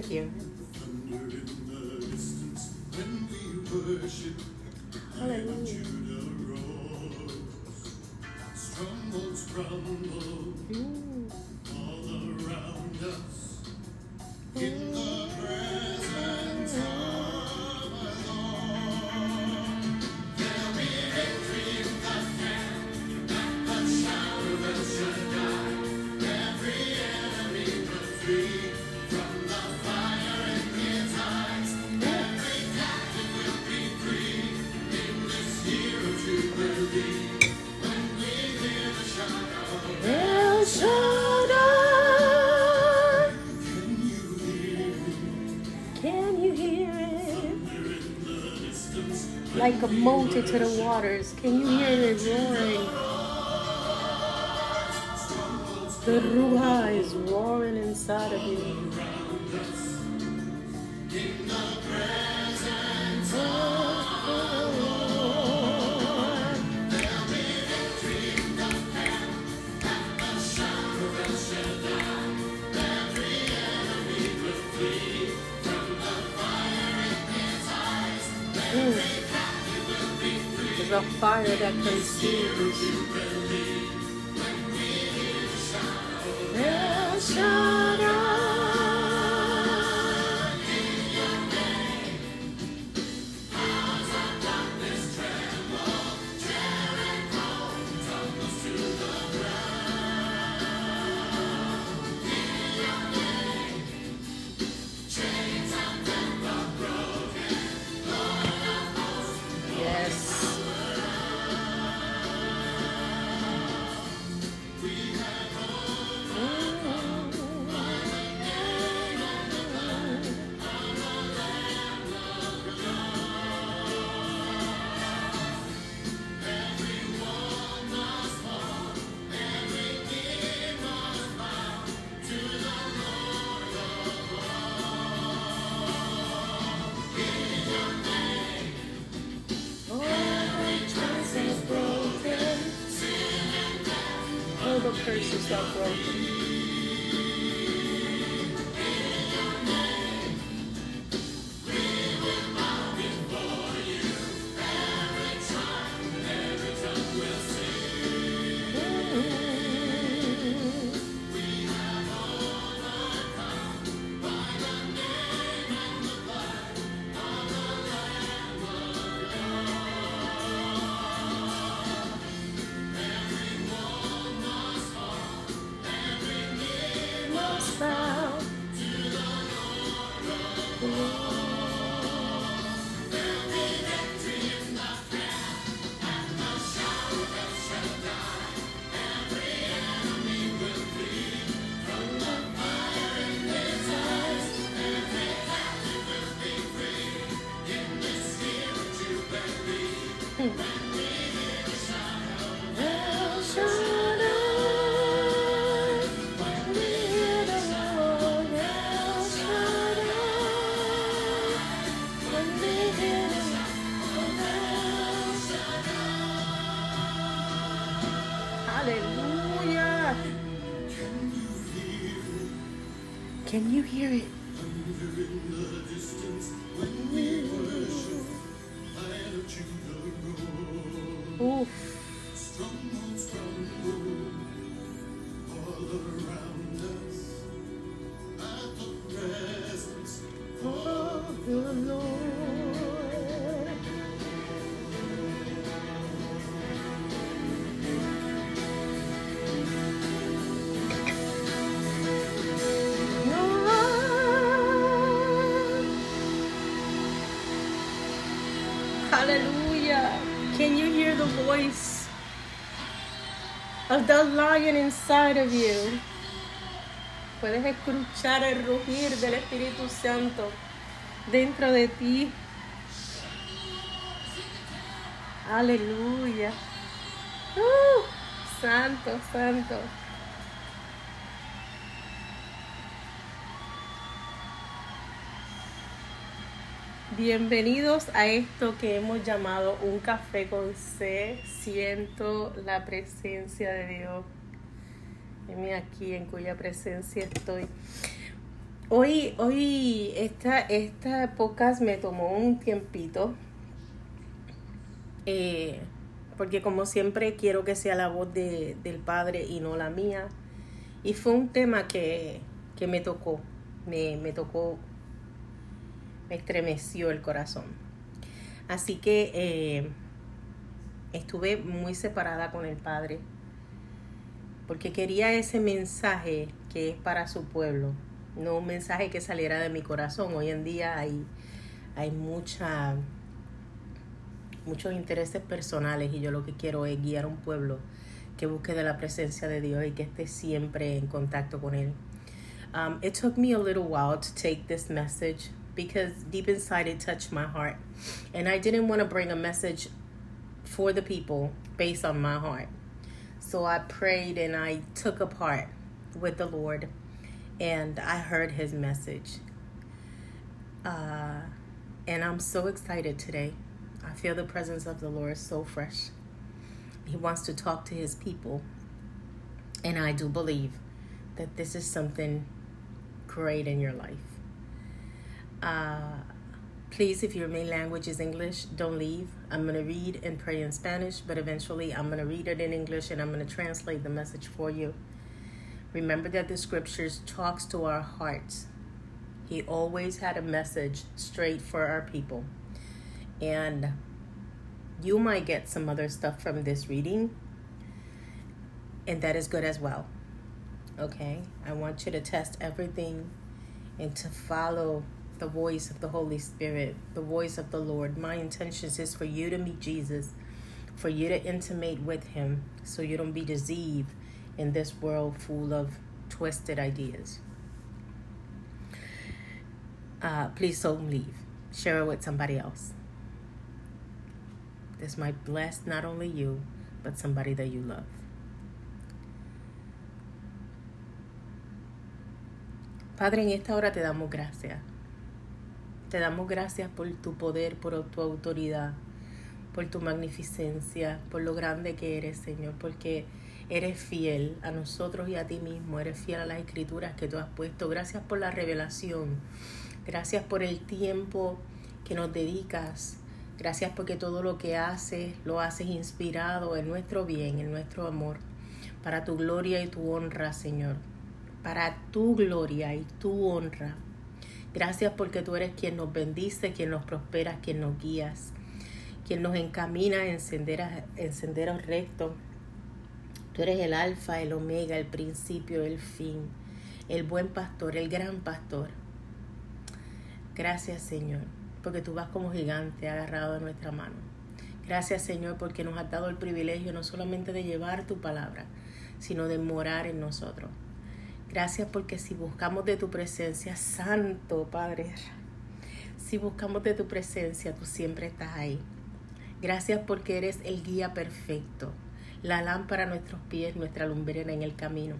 Thank you. Like a multitude the waters. Can you hear it roaring? The Ruah is roaring inside of you. is a fire that consumes. There shall Thank you. The lion inside of you? Puedes escuchar el rugir del Espíritu Santo dentro de ti. Aleluya. Uh, santo, santo. Bienvenidos a esto que hemos llamado un café con C. Siento la presencia de Dios. Dime aquí en cuya presencia estoy. Hoy, hoy esta, esta podcast me tomó un tiempito. Eh, porque como siempre quiero que sea la voz de, del Padre y no la mía. Y fue un tema que, que me tocó, me, me tocó me estremeció el corazón. Así que eh, estuve muy separada con el Padre porque quería ese mensaje que es para su pueblo, no un mensaje que saliera de mi corazón. Hoy en día hay, hay mucha, muchos intereses personales y yo lo que quiero es guiar a un pueblo que busque de la presencia de Dios y que esté siempre en contacto con Él. Um, it took me a little while to take this message because deep inside it touched my heart. And I didn't want to bring a message for the people based on my heart. So I prayed and I took apart with the Lord and I heard his message. Uh, and I'm so excited today. I feel the presence of the Lord so fresh. He wants to talk to his people. And I do believe that this is something great in your life. Uh, please, if your main language is English, don't leave. I'm going to read and pray in Spanish, but eventually I'm going to read it in English and I'm going to translate the message for you. Remember that the scriptures talks to our hearts. He always had a message straight for our people. And you might get some other stuff from this reading, and that is good as well. Okay? I want you to test everything and to follow the voice of the Holy Spirit, the voice of the Lord. My intentions is for you to meet Jesus, for you to intimate with him so you don't be deceived in this world full of twisted ideas. Uh, please don't leave. Share it with somebody else. This might bless not only you, but somebody that you love. Padre, en esta hora te damos gracias. Te damos gracias por tu poder, por tu autoridad, por tu magnificencia, por lo grande que eres, Señor, porque eres fiel a nosotros y a ti mismo, eres fiel a las escrituras que tú has puesto. Gracias por la revelación, gracias por el tiempo que nos dedicas, gracias porque todo lo que haces lo haces inspirado en nuestro bien, en nuestro amor, para tu gloria y tu honra, Señor, para tu gloria y tu honra. Gracias porque tú eres quien nos bendice, quien nos prospera, quien nos guías, quien nos encamina en senderos, rectos. Tú eres el alfa, el omega, el principio, el fin, el buen pastor, el gran pastor. Gracias Señor, porque tú vas como gigante agarrado de nuestra mano. Gracias Señor porque nos has dado el privilegio no solamente de llevar tu palabra, sino de morar en nosotros. Gracias porque si buscamos de tu presencia, Santo Padre, si buscamos de tu presencia, tú siempre estás ahí. Gracias porque eres el guía perfecto, la lámpara a nuestros pies, nuestra lumbrera en el camino.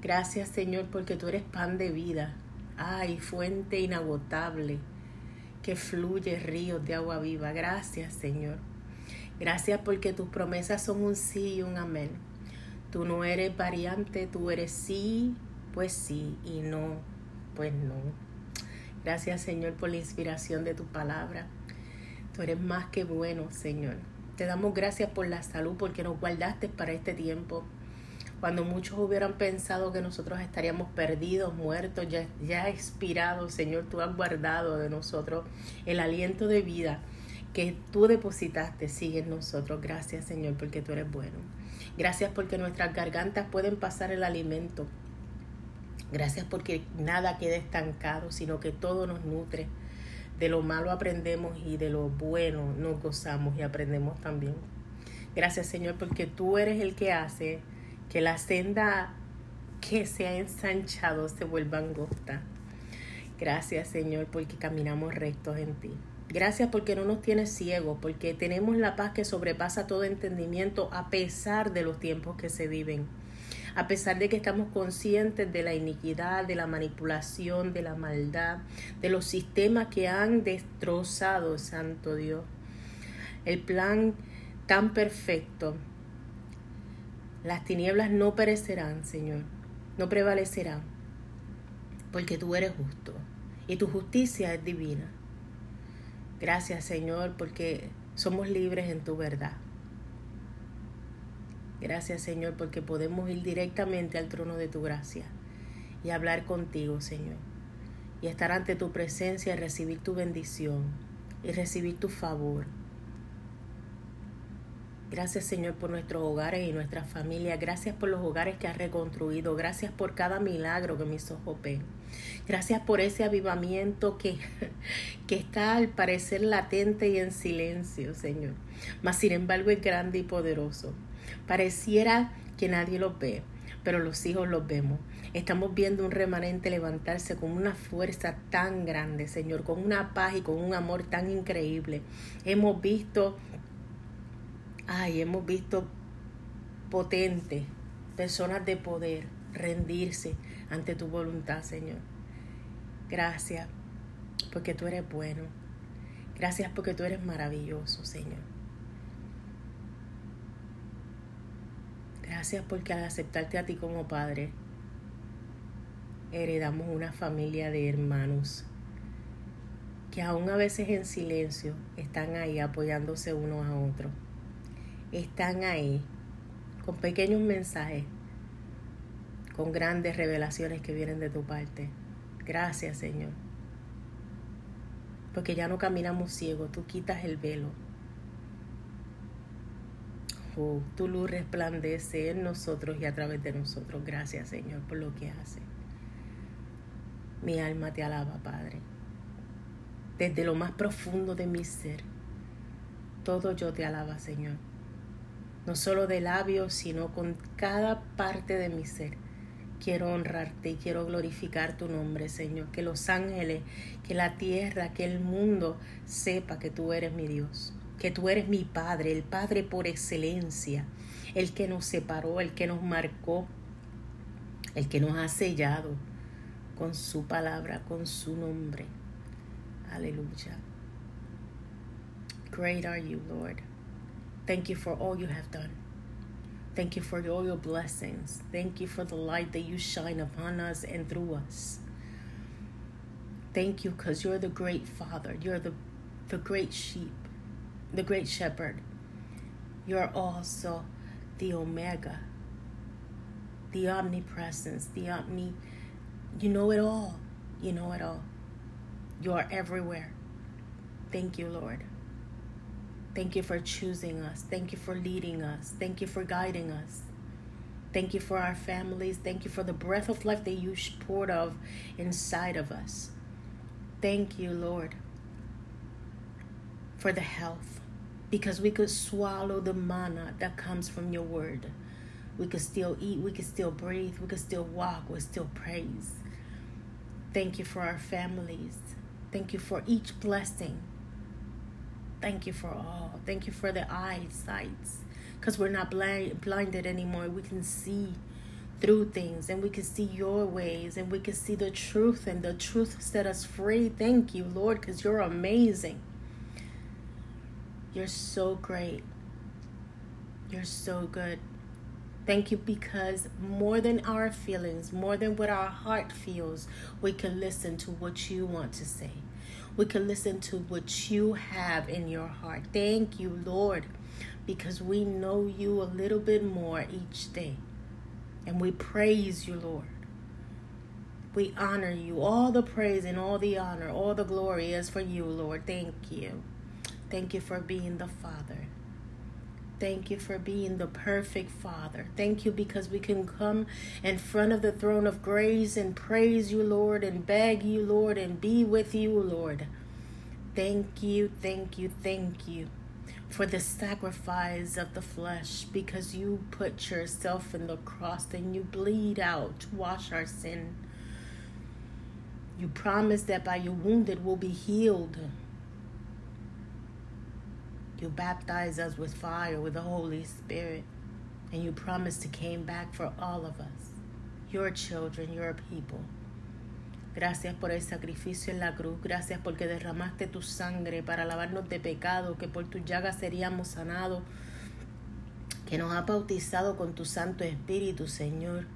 Gracias Señor porque tú eres pan de vida, ay, fuente inagotable que fluye ríos de agua viva. Gracias Señor. Gracias porque tus promesas son un sí y un amén. Tú no eres variante, tú eres sí, pues sí, y no, pues no. Gracias Señor por la inspiración de tu palabra. Tú eres más que bueno, Señor. Te damos gracias por la salud, porque nos guardaste para este tiempo. Cuando muchos hubieran pensado que nosotros estaríamos perdidos, muertos, ya, ya expirados, Señor, tú has guardado de nosotros el aliento de vida que tú depositaste, sigue en nosotros. Gracias, Señor, porque tú eres bueno. Gracias porque nuestras gargantas pueden pasar el alimento. Gracias porque nada queda estancado, sino que todo nos nutre. De lo malo aprendemos y de lo bueno nos gozamos y aprendemos también. Gracias Señor porque tú eres el que hace que la senda que se ha ensanchado se vuelva angosta. Gracias Señor porque caminamos rectos en ti. Gracias porque no nos tienes ciegos, porque tenemos la paz que sobrepasa todo entendimiento a pesar de los tiempos que se viven. A pesar de que estamos conscientes de la iniquidad, de la manipulación, de la maldad, de los sistemas que han destrozado, Santo Dios. El plan tan perfecto. Las tinieblas no perecerán, Señor, no prevalecerán, porque tú eres justo y tu justicia es divina. Gracias, Señor, porque somos libres en tu verdad. Gracias, Señor, porque podemos ir directamente al trono de tu gracia y hablar contigo, Señor, y estar ante tu presencia y recibir tu bendición y recibir tu favor. Gracias Señor por nuestros hogares y nuestras familias. Gracias por los hogares que has reconstruido. Gracias por cada milagro que mis ojos ven. Gracias por ese avivamiento que, que está al parecer latente y en silencio, Señor. Mas sin embargo es grande y poderoso. Pareciera que nadie lo ve, pero los hijos los vemos. Estamos viendo un remanente levantarse con una fuerza tan grande, Señor, con una paz y con un amor tan increíble. Hemos visto Ay, hemos visto potentes, personas de poder, rendirse ante tu voluntad, Señor. Gracias porque tú eres bueno. Gracias porque tú eres maravilloso, Señor. Gracias porque al aceptarte a ti como Padre, heredamos una familia de hermanos que aún a veces en silencio están ahí apoyándose unos a otros están ahí con pequeños mensajes, con grandes revelaciones que vienen de tu parte. Gracias, Señor. Porque ya no caminamos ciegos, tú quitas el velo. Oh, tu luz resplandece en nosotros y a través de nosotros. Gracias, Señor, por lo que hace. Mi alma te alaba, Padre. Desde lo más profundo de mi ser, todo yo te alaba, Señor no solo de labios, sino con cada parte de mi ser. Quiero honrarte y quiero glorificar tu nombre, Señor. Que los ángeles, que la tierra, que el mundo sepa que tú eres mi Dios, que tú eres mi Padre, el Padre por excelencia, el que nos separó, el que nos marcó, el que nos ha sellado con su palabra, con su nombre. Aleluya. Great are you, Lord. Thank you for all you have done. Thank you for all your blessings. Thank you for the light that you shine upon us and through us. Thank you because you're the great Father. You're the, the great sheep, the great shepherd. You're also the Omega, the omnipresence, the omni. You know it all. You know it all. You are everywhere. Thank you, Lord. Thank you for choosing us. Thank you for leading us. Thank you for guiding us. Thank you for our families. Thank you for the breath of life that you poured of inside of us. Thank you, Lord, for the health, because we could swallow the manna that comes from your word. We could still eat, we could still breathe, we could still walk, we still praise. Thank you for our families. Thank you for each blessing Thank you for all. Thank you for the eyesight. Because we're not blind, blinded anymore. We can see through things and we can see your ways and we can see the truth and the truth set us free. Thank you, Lord, because you're amazing. You're so great. You're so good. Thank you because more than our feelings, more than what our heart feels, we can listen to what you want to say we can listen to what you have in your heart. Thank you, Lord, because we know you a little bit more each day. And we praise you, Lord. We honor you. All the praise and all the honor, all the glory is for you, Lord. Thank you. Thank you for being the Father. Thank you for being the perfect Father. Thank you because we can come in front of the throne of grace and praise you, Lord, and beg you, Lord, and be with you, Lord. Thank you, thank you, thank you for the sacrifice of the flesh because you put yourself in the cross and you bleed out to wash our sin. You promised that by your wounded we'll be healed. You baptized us with fire, with the Holy Spirit, and you promised to came back for all of us, your children, your people. Gracias por el sacrificio en la cruz. Gracias porque derramaste tu sangre para lavarnos de pecado, que por tus llagas seríamos sanados, que nos ha bautizado con tu Santo Espíritu, Señor.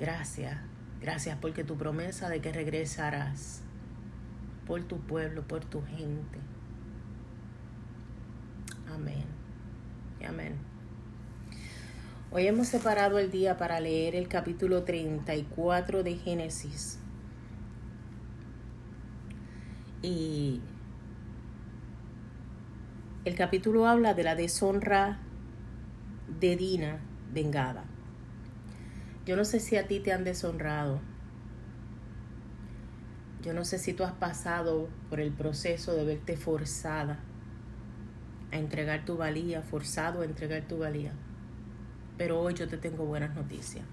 Gracias. Gracias porque tu promesa de que regresarás por tu pueblo, por tu gente. Amén. Amén. Hoy hemos separado el día para leer el capítulo 34 de Génesis. Y el capítulo habla de la deshonra de Dina vengada. Yo no sé si a ti te han deshonrado. Yo no sé si tú has pasado por el proceso de verte forzada a entregar tu valía, forzado a entregar tu valía. Pero hoy yo te tengo buenas noticias.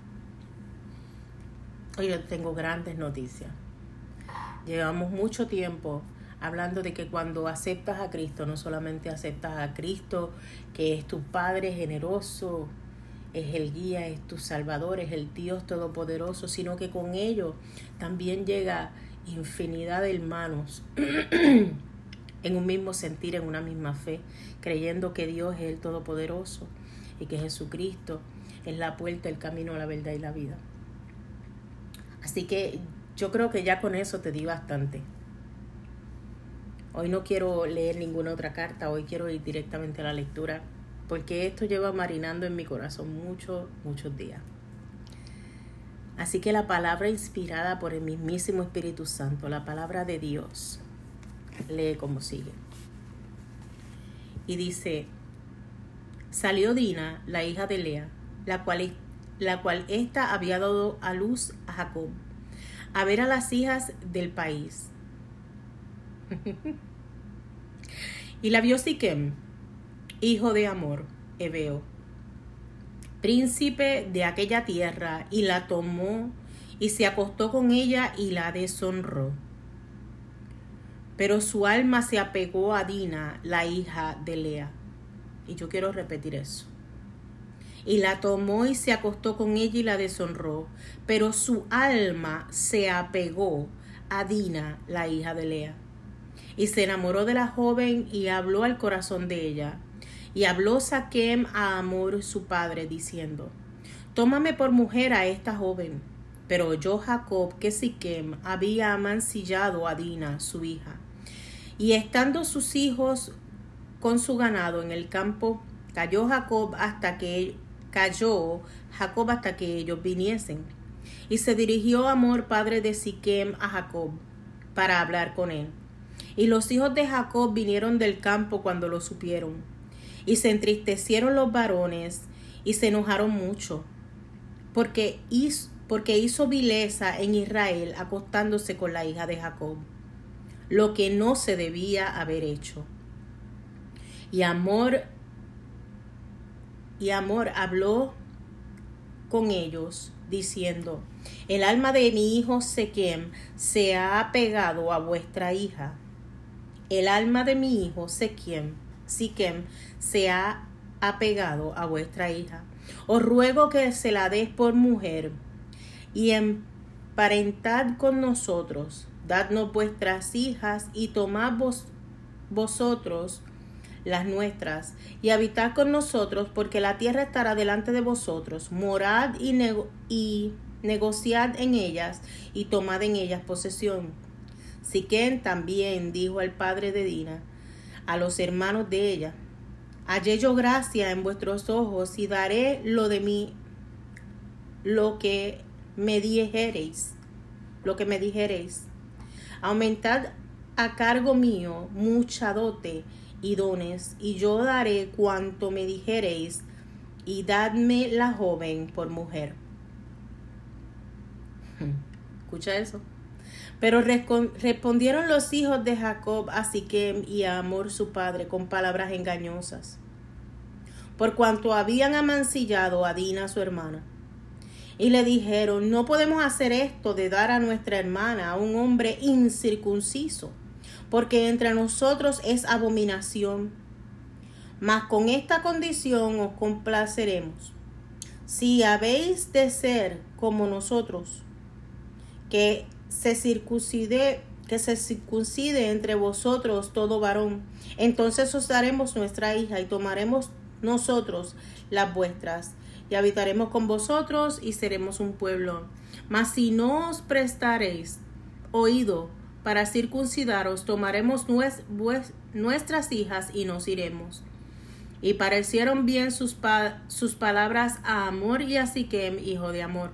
Hoy yo te tengo grandes noticias. Llevamos mucho tiempo hablando de que cuando aceptas a Cristo, no solamente aceptas a Cristo, que es tu Padre generoso, es el guía, es tu Salvador, es el Dios Todopoderoso, sino que con ello también llega infinidad de hermanos en un mismo sentir, en una misma fe, creyendo que Dios es el Todopoderoso y que Jesucristo es la puerta, el camino, la verdad y la vida. Así que yo creo que ya con eso te di bastante. Hoy no quiero leer ninguna otra carta, hoy quiero ir directamente a la lectura, porque esto lleva marinando en mi corazón muchos, muchos días. Así que la palabra inspirada por el mismísimo Espíritu Santo, la palabra de Dios, lee como sigue. Y dice, salió Dina, la hija de Lea, la cual, la cual ésta había dado a luz a Jacob a ver a las hijas del país. y la vio Siquem, hijo de Amor, Ebeo, príncipe de aquella tierra, y la tomó y se acostó con ella y la deshonró. Pero su alma se apegó a Dina, la hija de Lea. Y yo quiero repetir eso y la tomó y se acostó con ella y la deshonró. Pero su alma se apegó a Dina, la hija de Lea. Y se enamoró de la joven y habló al corazón de ella. Y habló Saquem a Amor su padre, diciendo, Tómame por mujer a esta joven. Pero oyó Jacob que Siquem había amancillado a Dina, su hija. Y estando sus hijos con su ganado en el campo, cayó Jacob hasta que cayó Jacob hasta que ellos viniesen. Y se dirigió Amor, padre de Siquem, a Jacob, para hablar con él. Y los hijos de Jacob vinieron del campo cuando lo supieron. Y se entristecieron los varones y se enojaron mucho, porque hizo, porque hizo vileza en Israel acostándose con la hija de Jacob, lo que no se debía haber hecho. Y Amor y Amor habló con ellos, diciendo, el alma de mi hijo Sequem se ha apegado a vuestra hija. El alma de mi hijo Sequem, se ha apegado a vuestra hija. Os ruego que se la des por mujer y emparentad con nosotros. Dadnos vuestras hijas y tomad vos, vosotros las nuestras, y habitad con nosotros, porque la tierra estará delante de vosotros. Morad y, y negociad en ellas, y tomad en ellas posesión. Siquén también dijo al padre de Dina, a los hermanos de ella, hallé yo gracia en vuestros ojos, y daré lo de mí, lo que me dijereis, lo que me dijereis. Aumentad a cargo mío mucha dote, y dones, y yo daré cuanto me dijereis, y dadme la joven por mujer. Escucha eso. Pero respondieron los hijos de Jacob a Siquem y a Amor su padre con palabras engañosas, por cuanto habían amancillado a Dina su hermana. Y le dijeron, no podemos hacer esto de dar a nuestra hermana a un hombre incircunciso porque entre nosotros es abominación. Mas con esta condición os complaceremos. Si habéis de ser como nosotros, que se circuncide, que se circuncide entre vosotros todo varón, entonces os daremos nuestra hija y tomaremos nosotros las vuestras, y habitaremos con vosotros y seremos un pueblo. Mas si no os prestareis oído para circuncidaros, tomaremos nuestras hijas y nos iremos. Y parecieron bien sus, sus palabras a Amor y a Siquem, hijo de Amor.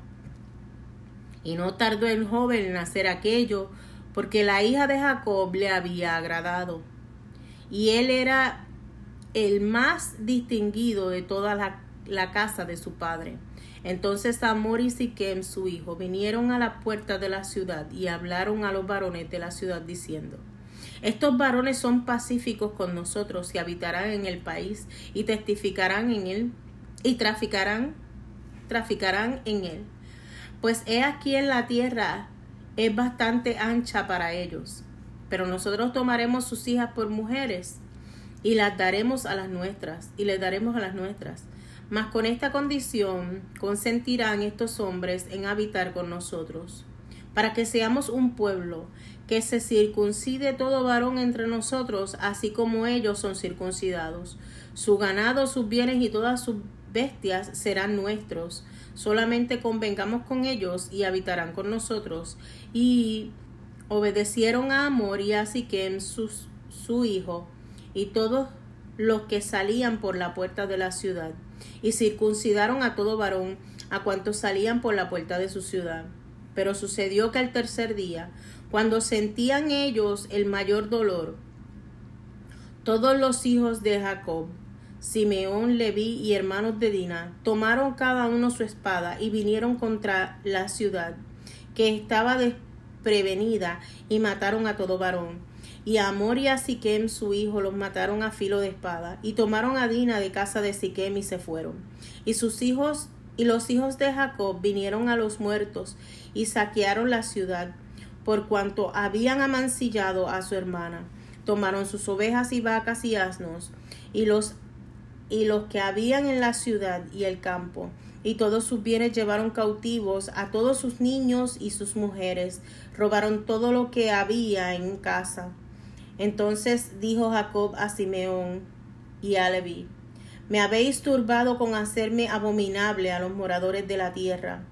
Y no tardó el joven en hacer aquello, porque la hija de Jacob le había agradado. Y él era el más distinguido de toda la, la casa de su padre. Entonces Amor y Siquem, su hijo, vinieron a la puerta de la ciudad y hablaron a los varones de la ciudad diciendo, estos varones son pacíficos con nosotros y habitarán en el país y testificarán en él y traficarán, traficarán en él. Pues he aquí en la tierra es bastante ancha para ellos. Pero nosotros tomaremos sus hijas por mujeres y las daremos a las nuestras y les daremos a las nuestras. Mas con esta condición consentirán estos hombres en habitar con nosotros, para que seamos un pueblo que se circuncide todo varón entre nosotros, así como ellos son circuncidados. Su ganado, sus bienes y todas sus bestias serán nuestros. Solamente convengamos con ellos y habitarán con nosotros. Y obedecieron a Amor y a Siquem, su, su hijo, y todos los que salían por la puerta de la ciudad, y circuncidaron a todo varón, a cuantos salían por la puerta de su ciudad. Pero sucedió que al tercer día, cuando sentían ellos el mayor dolor, todos los hijos de Jacob, Simeón, Leví y hermanos de Dina, tomaron cada uno su espada y vinieron contra la ciudad, que estaba desprevenida, y mataron a todo varón. Y a Amor y a Siquem su hijo los mataron a filo de espada, y tomaron a Dina de casa de Siquem y se fueron. Y sus hijos y los hijos de Jacob vinieron a los muertos y saquearon la ciudad por cuanto habían amancillado a su hermana. Tomaron sus ovejas y vacas y asnos, y los, y los que habían en la ciudad y el campo, y todos sus bienes llevaron cautivos a todos sus niños y sus mujeres, robaron todo lo que había en casa. Entonces dijo Jacob a Simeón y a Leví, me habéis turbado con hacerme abominable a los moradores de la tierra.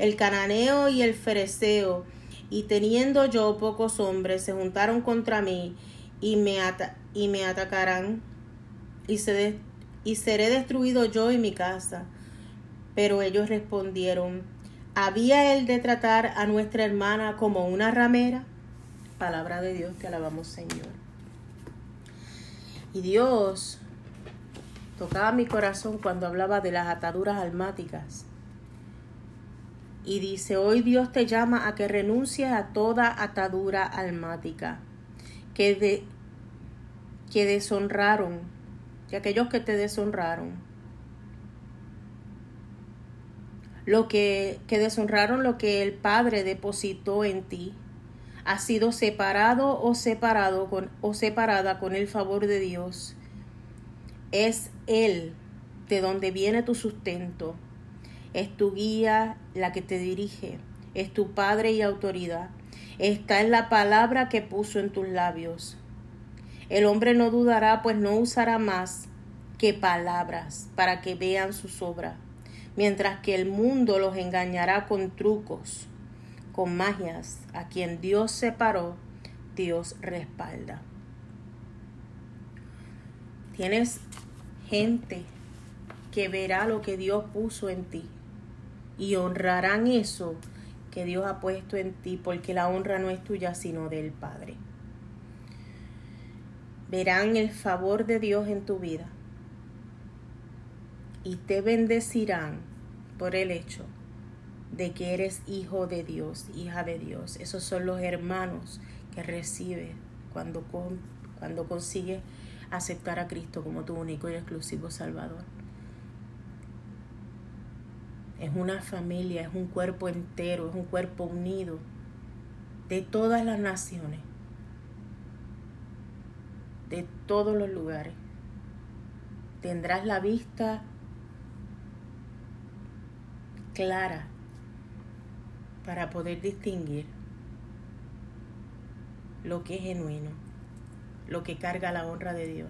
El cananeo y el fereceo, y teniendo yo pocos hombres, se juntaron contra mí y me, y me atacarán, y, se y seré destruido yo y mi casa. Pero ellos respondieron, ¿había él de tratar a nuestra hermana como una ramera? Palabra de Dios, te alabamos Señor. Y Dios tocaba mi corazón cuando hablaba de las ataduras almáticas y dice, hoy Dios te llama a que renuncies a toda atadura almática que, de, que deshonraron, y aquellos que te deshonraron, lo que, que deshonraron lo que el Padre depositó en ti, ha sido separado o separado con, o separada con el favor de Dios. Es Él de donde viene tu sustento es tu guía la que te dirige, es tu Padre y autoridad. Está en la palabra que puso en tus labios. El hombre no dudará, pues no usará más que palabras para que vean sus obras, mientras que el mundo los engañará con trucos, con magias. A quien Dios separó, Dios respalda. Tienes gente que verá lo que Dios puso en ti y honrarán eso que Dios ha puesto en ti, porque la honra no es tuya, sino del Padre. Verán el favor de Dios en tu vida y te bendecirán por el hecho de que eres hijo de Dios, hija de Dios. Esos son los hermanos que recibes cuando, cuando consigues aceptar a Cristo como tu único y exclusivo Salvador es una familia, es un cuerpo entero, es un cuerpo unido de todas las naciones, de todos los lugares. tendrás la vista clara para poder distinguir lo que es genuino, lo que carga la honra de Dios.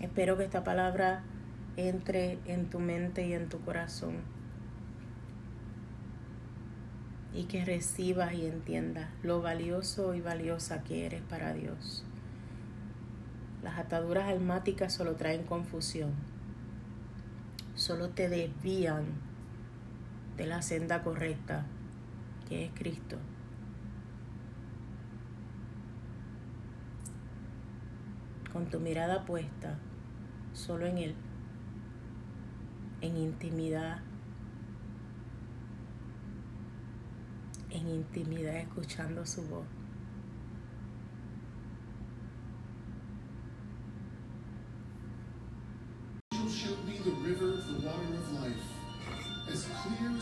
Espero que esta palabra entre en tu mente y en tu corazón y que recibas y entiendas lo valioso y valiosa que eres para Dios. Las ataduras almáticas solo traen confusión, solo te desvían de la senda correcta que es Cristo. Con tu mirada puesta solo en Él, en intimidad, en intimidad escuchando su voz.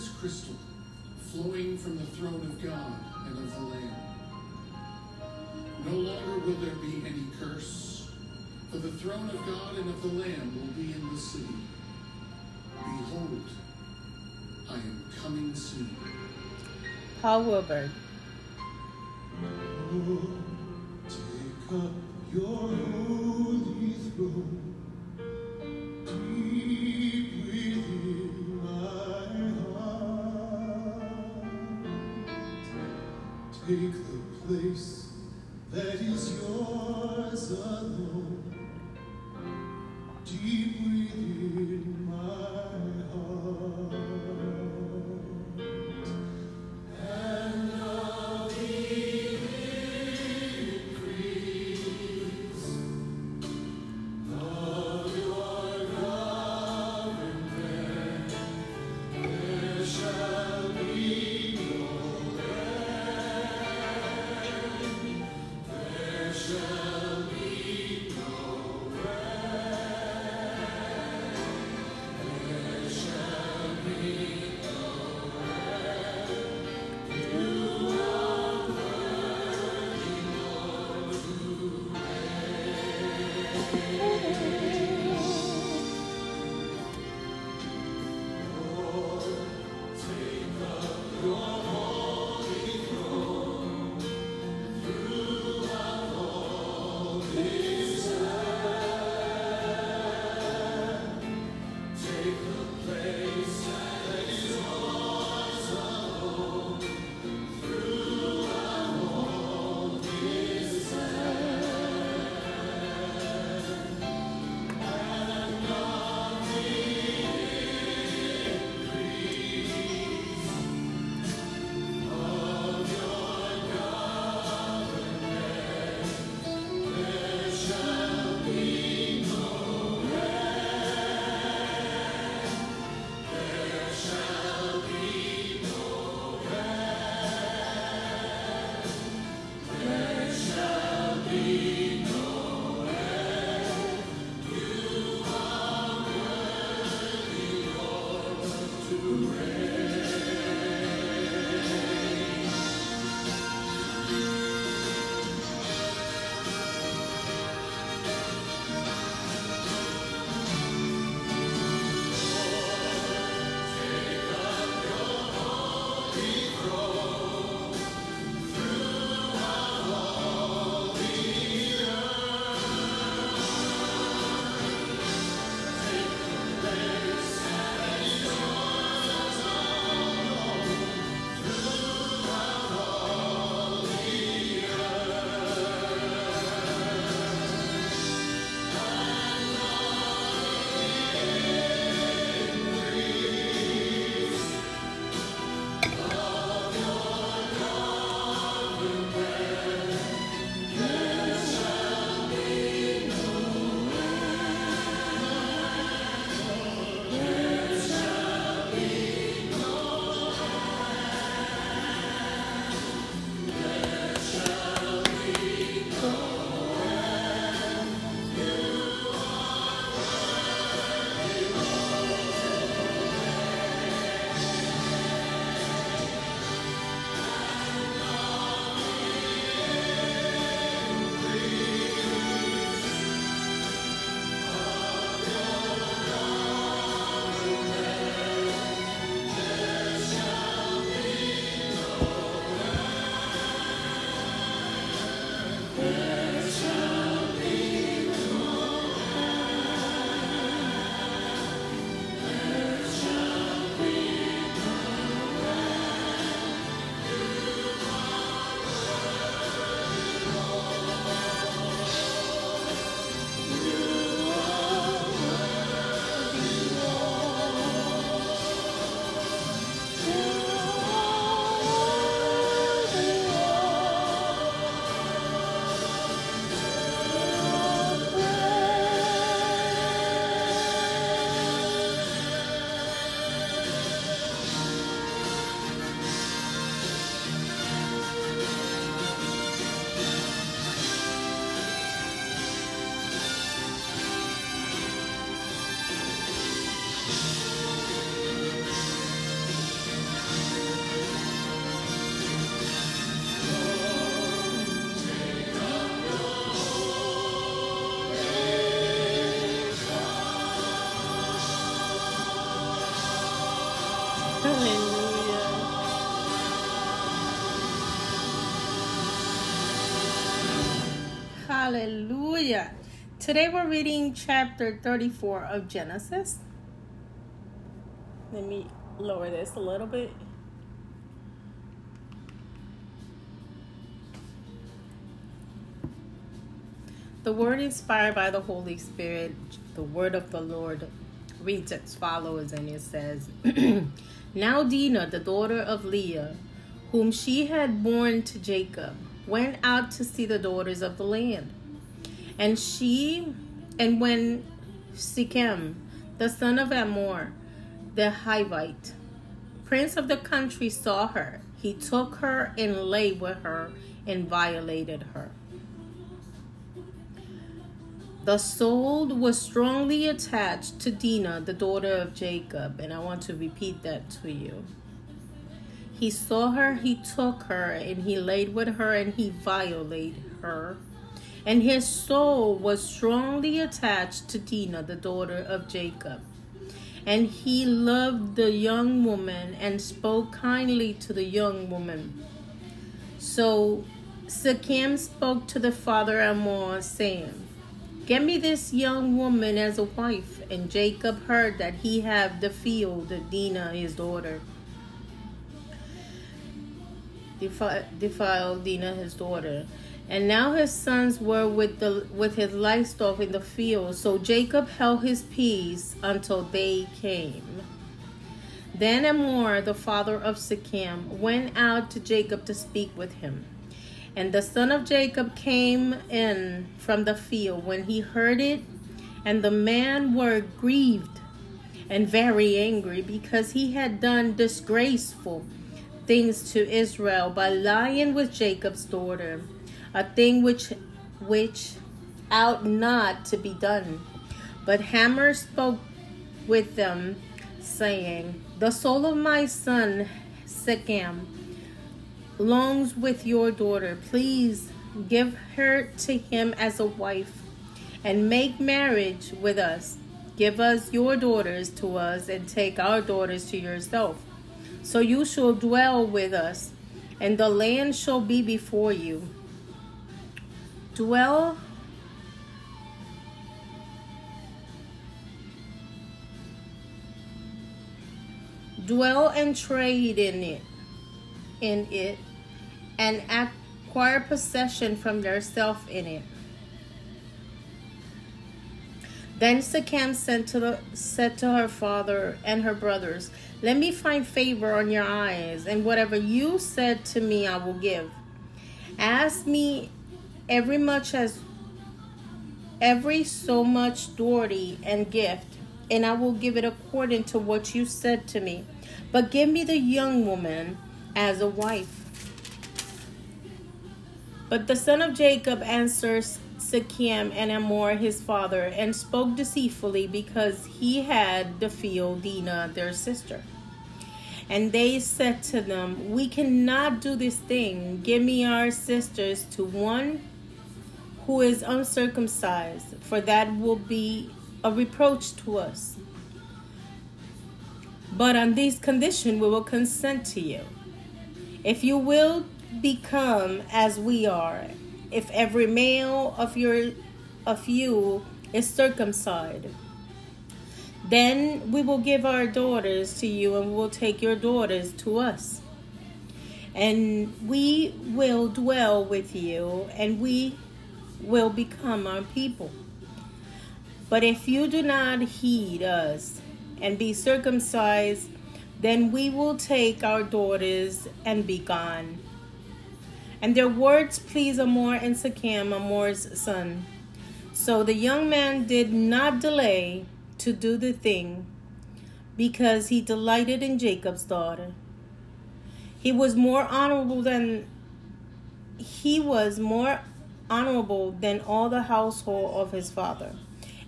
As crystal, flowing from the throne of God and of the Lamb. No longer will there be any curse, for the throne of God and of the Lamb will be in the city. Behold, I am coming soon. Paul Wilbur. Take up your holy throne alone, Hallelujah. Today we're reading chapter 34 of Genesis. Let me lower this a little bit. The word inspired by the Holy Spirit, the word of the Lord, reads as follows and it says, Now Dinah, the daughter of Leah, whom she had borne to Jacob, went out to see the daughters of the land. And she, and when Shechem, the son of Amor, the Hivite, prince of the country, saw her, he took her and lay with her and violated her. The soul was strongly attached to Dinah, the daughter of Jacob, and I want to repeat that to you. He saw her, he took her, and he laid with her, and he violated her. And his soul was strongly attached to Dinah, the daughter of Jacob. And he loved the young woman and spoke kindly to the young woman. So Shechem spoke to the father Hamor, saying, Get me this young woman as a wife. And Jacob heard that he had the field of Dinah his daughter. Defiled Dinah his daughter. And now his sons were with the with his livestock in the field. So Jacob held his peace until they came. Then Hamor, the father of Shechem, went out to Jacob to speak with him. And the son of Jacob came in from the field when he heard it, and the man were grieved and very angry because he had done disgraceful things to Israel by lying with Jacob's daughter, a thing which which ought not to be done. But Hamor spoke with them, saying, The soul of my son Shechem longs with your daughter. Please give her to him as a wife and make marriage with us. Give us your daughters to us and take our daughters to yourself. So you shall dwell with us, and the land shall be before you. Dwell dwell and trade in it in it and acquire possession from yourself in it. Then Shechem said to, the, said to her father and her brothers, Let me find favor on your eyes, and whatever you said to me I will give. Ask me every much as every so much doherty and gift, and I will give it according to what you said to me. But give me the young woman as a wife. But the son of Jacob answered Shechem and Amor his father and spoke deceitfully because he had the field Dinah their sister. And they said to them, We cannot do this thing. Give me our sisters to one who is uncircumcised, for that will be a reproach to us. But on these conditions, we will consent to you. If you will become as we are, if every male of your of you is circumcised, then we will give our daughters to you and we will take your daughters to us. And we will dwell with you and we will become our people. But if you do not heed us and be circumcised, then we will take our daughters and be gone. And their words pleased Amor and Sechem, Amor's son. So the young man did not delay to do the thing because he delighted in Jacob's daughter. He was more honorable than he was more honorable than all the household of his father.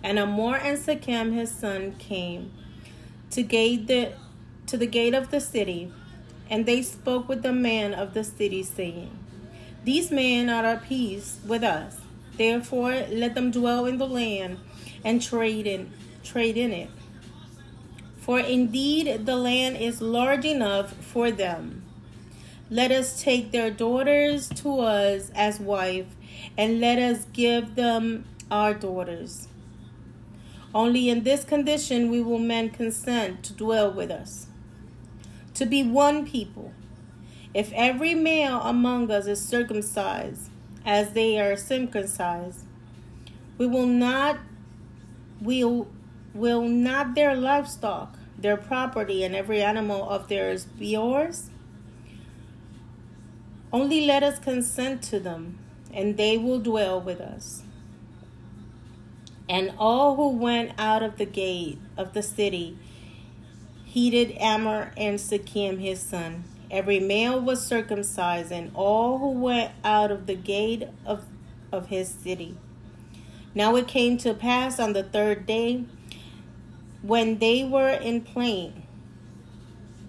And Amor and Sechem his son came to gate the to the gate of the city, and they spoke with the man of the city, saying, These men are at peace with us. Therefore let them dwell in the land and trade in trade in it. For indeed the land is large enough for them. Let us take their daughters to us as wife, and let us give them our daughters. Only in this condition we will men consent to dwell with us, to be one people. If every male among us is circumcised, as they are circumcised, we will not will will not their livestock, their property, and every animal of theirs be yours? Only let us consent to them, and they will dwell with us. And all who went out of the gate of the city heeded Amor and Sechem his son. Every male was circumcised, and all who went out of the gate of, of his city. Now it came to pass on the third day, when they were in plain,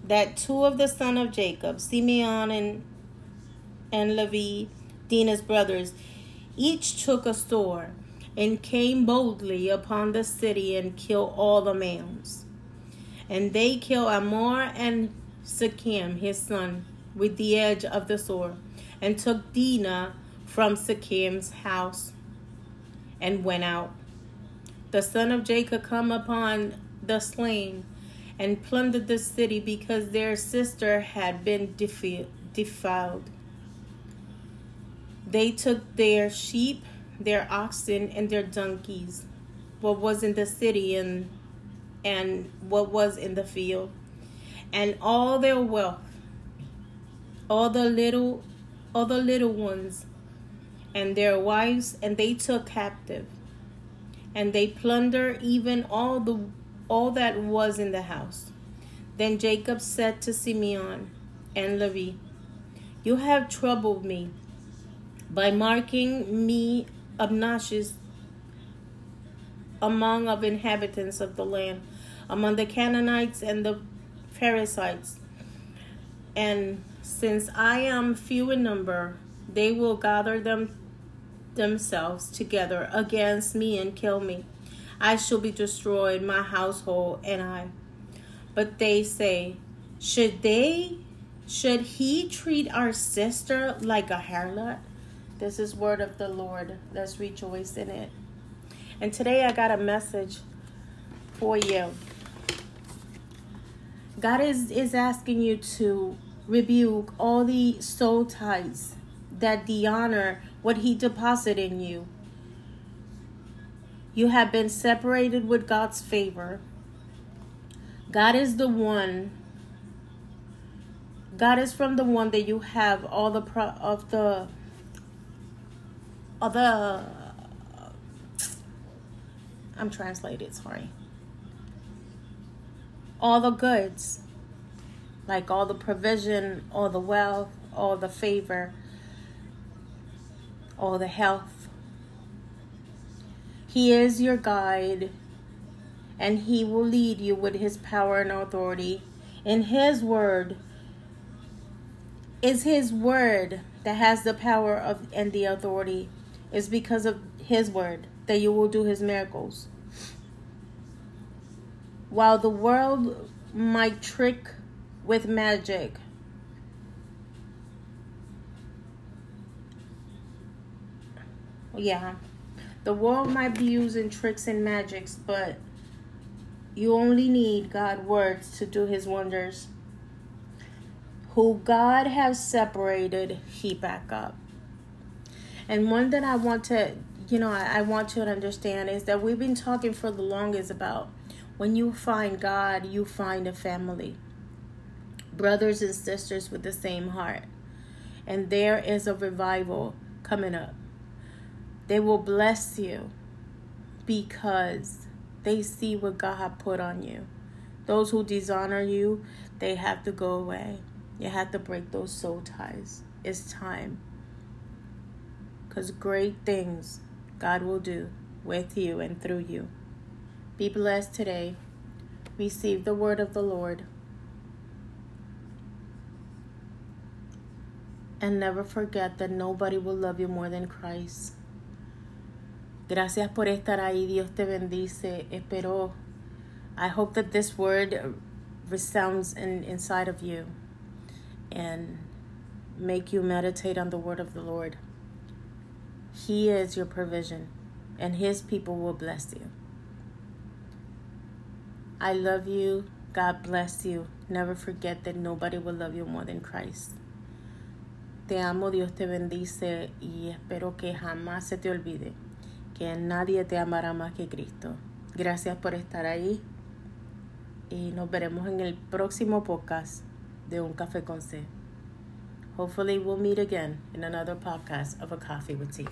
that two of the sons of Jacob, Simeon and and Levi, Dinah's brothers, each took a sword and came boldly upon the city and killed all the males. And they killed Amor and Sechem, his son, with the edge of the sword, and took Dinah from Sechem's house and went out. The son of Jacob come upon the slain and plundered the city because their sister had been defiled. They took their sheep, their oxen, and their donkeys, what was in the city and and what was in the field, and all their wealth, all the little all the little ones, and their wives, and they took captive. And they plundered even all the all that was in the house. Then Jacob said to Simeon and Levi, You have troubled me by marking me obnoxious among of inhabitants of the land, among the Canaanites and the Perizzites. And since I am few in number, they will gather them themselves together against me and kill me. I shall be destroyed, my household and I. But they say, Should they should he treat our sister like a harlot? This is word of the Lord. Let's rejoice in it. And today I got a message for you. God is, is asking you to rebuke all the soul ties that dishonor what He deposited in you. You have been separated with God's favor. God is the one. God is from the one that you have all the pro- of the the uh, I'm translated, sorry. All the goods, like all the provision, all the wealth, all the favor, all the health. He is your guide, and He will lead you with His power and authority. In His word is His word that has the power of and the authority is because of His word that you will do His miracles. While the world might trick with magic, Yeah. The world might be using tricks and magics, but you only need God's words to do his wonders. Who God has separated, he back up. And one that I want to, you know, I, I want you to understand is that we've been talking for the longest about when you find God, you find a family. Brothers and sisters with the same heart. And there is a revival coming up. They will bless you because they see what God put on you. Those who dishonor you, they have to go away. You have to break those soul ties. It's time. Because great things God will do with you and through you. Be blessed today. Receive the word of the Lord. And never forget that nobody will love you more than Christ. Gracias por estar ahí. Dios te bendice. Espero. I hope that this word resounds in, inside of you and make you meditate on the word of the Lord. He is your provision, and His people will bless you. I love you. God bless you. Never forget that nobody will love you more than Christ. Te amo, Dios te bendice y espero que jamás se te olvide que nadie te amará más que Cristo. Gracias por estar ahí y nos veremos en el próximo podcast de Un Café con C. Hopefully we'll meet again in another podcast of A Coffee with Tea.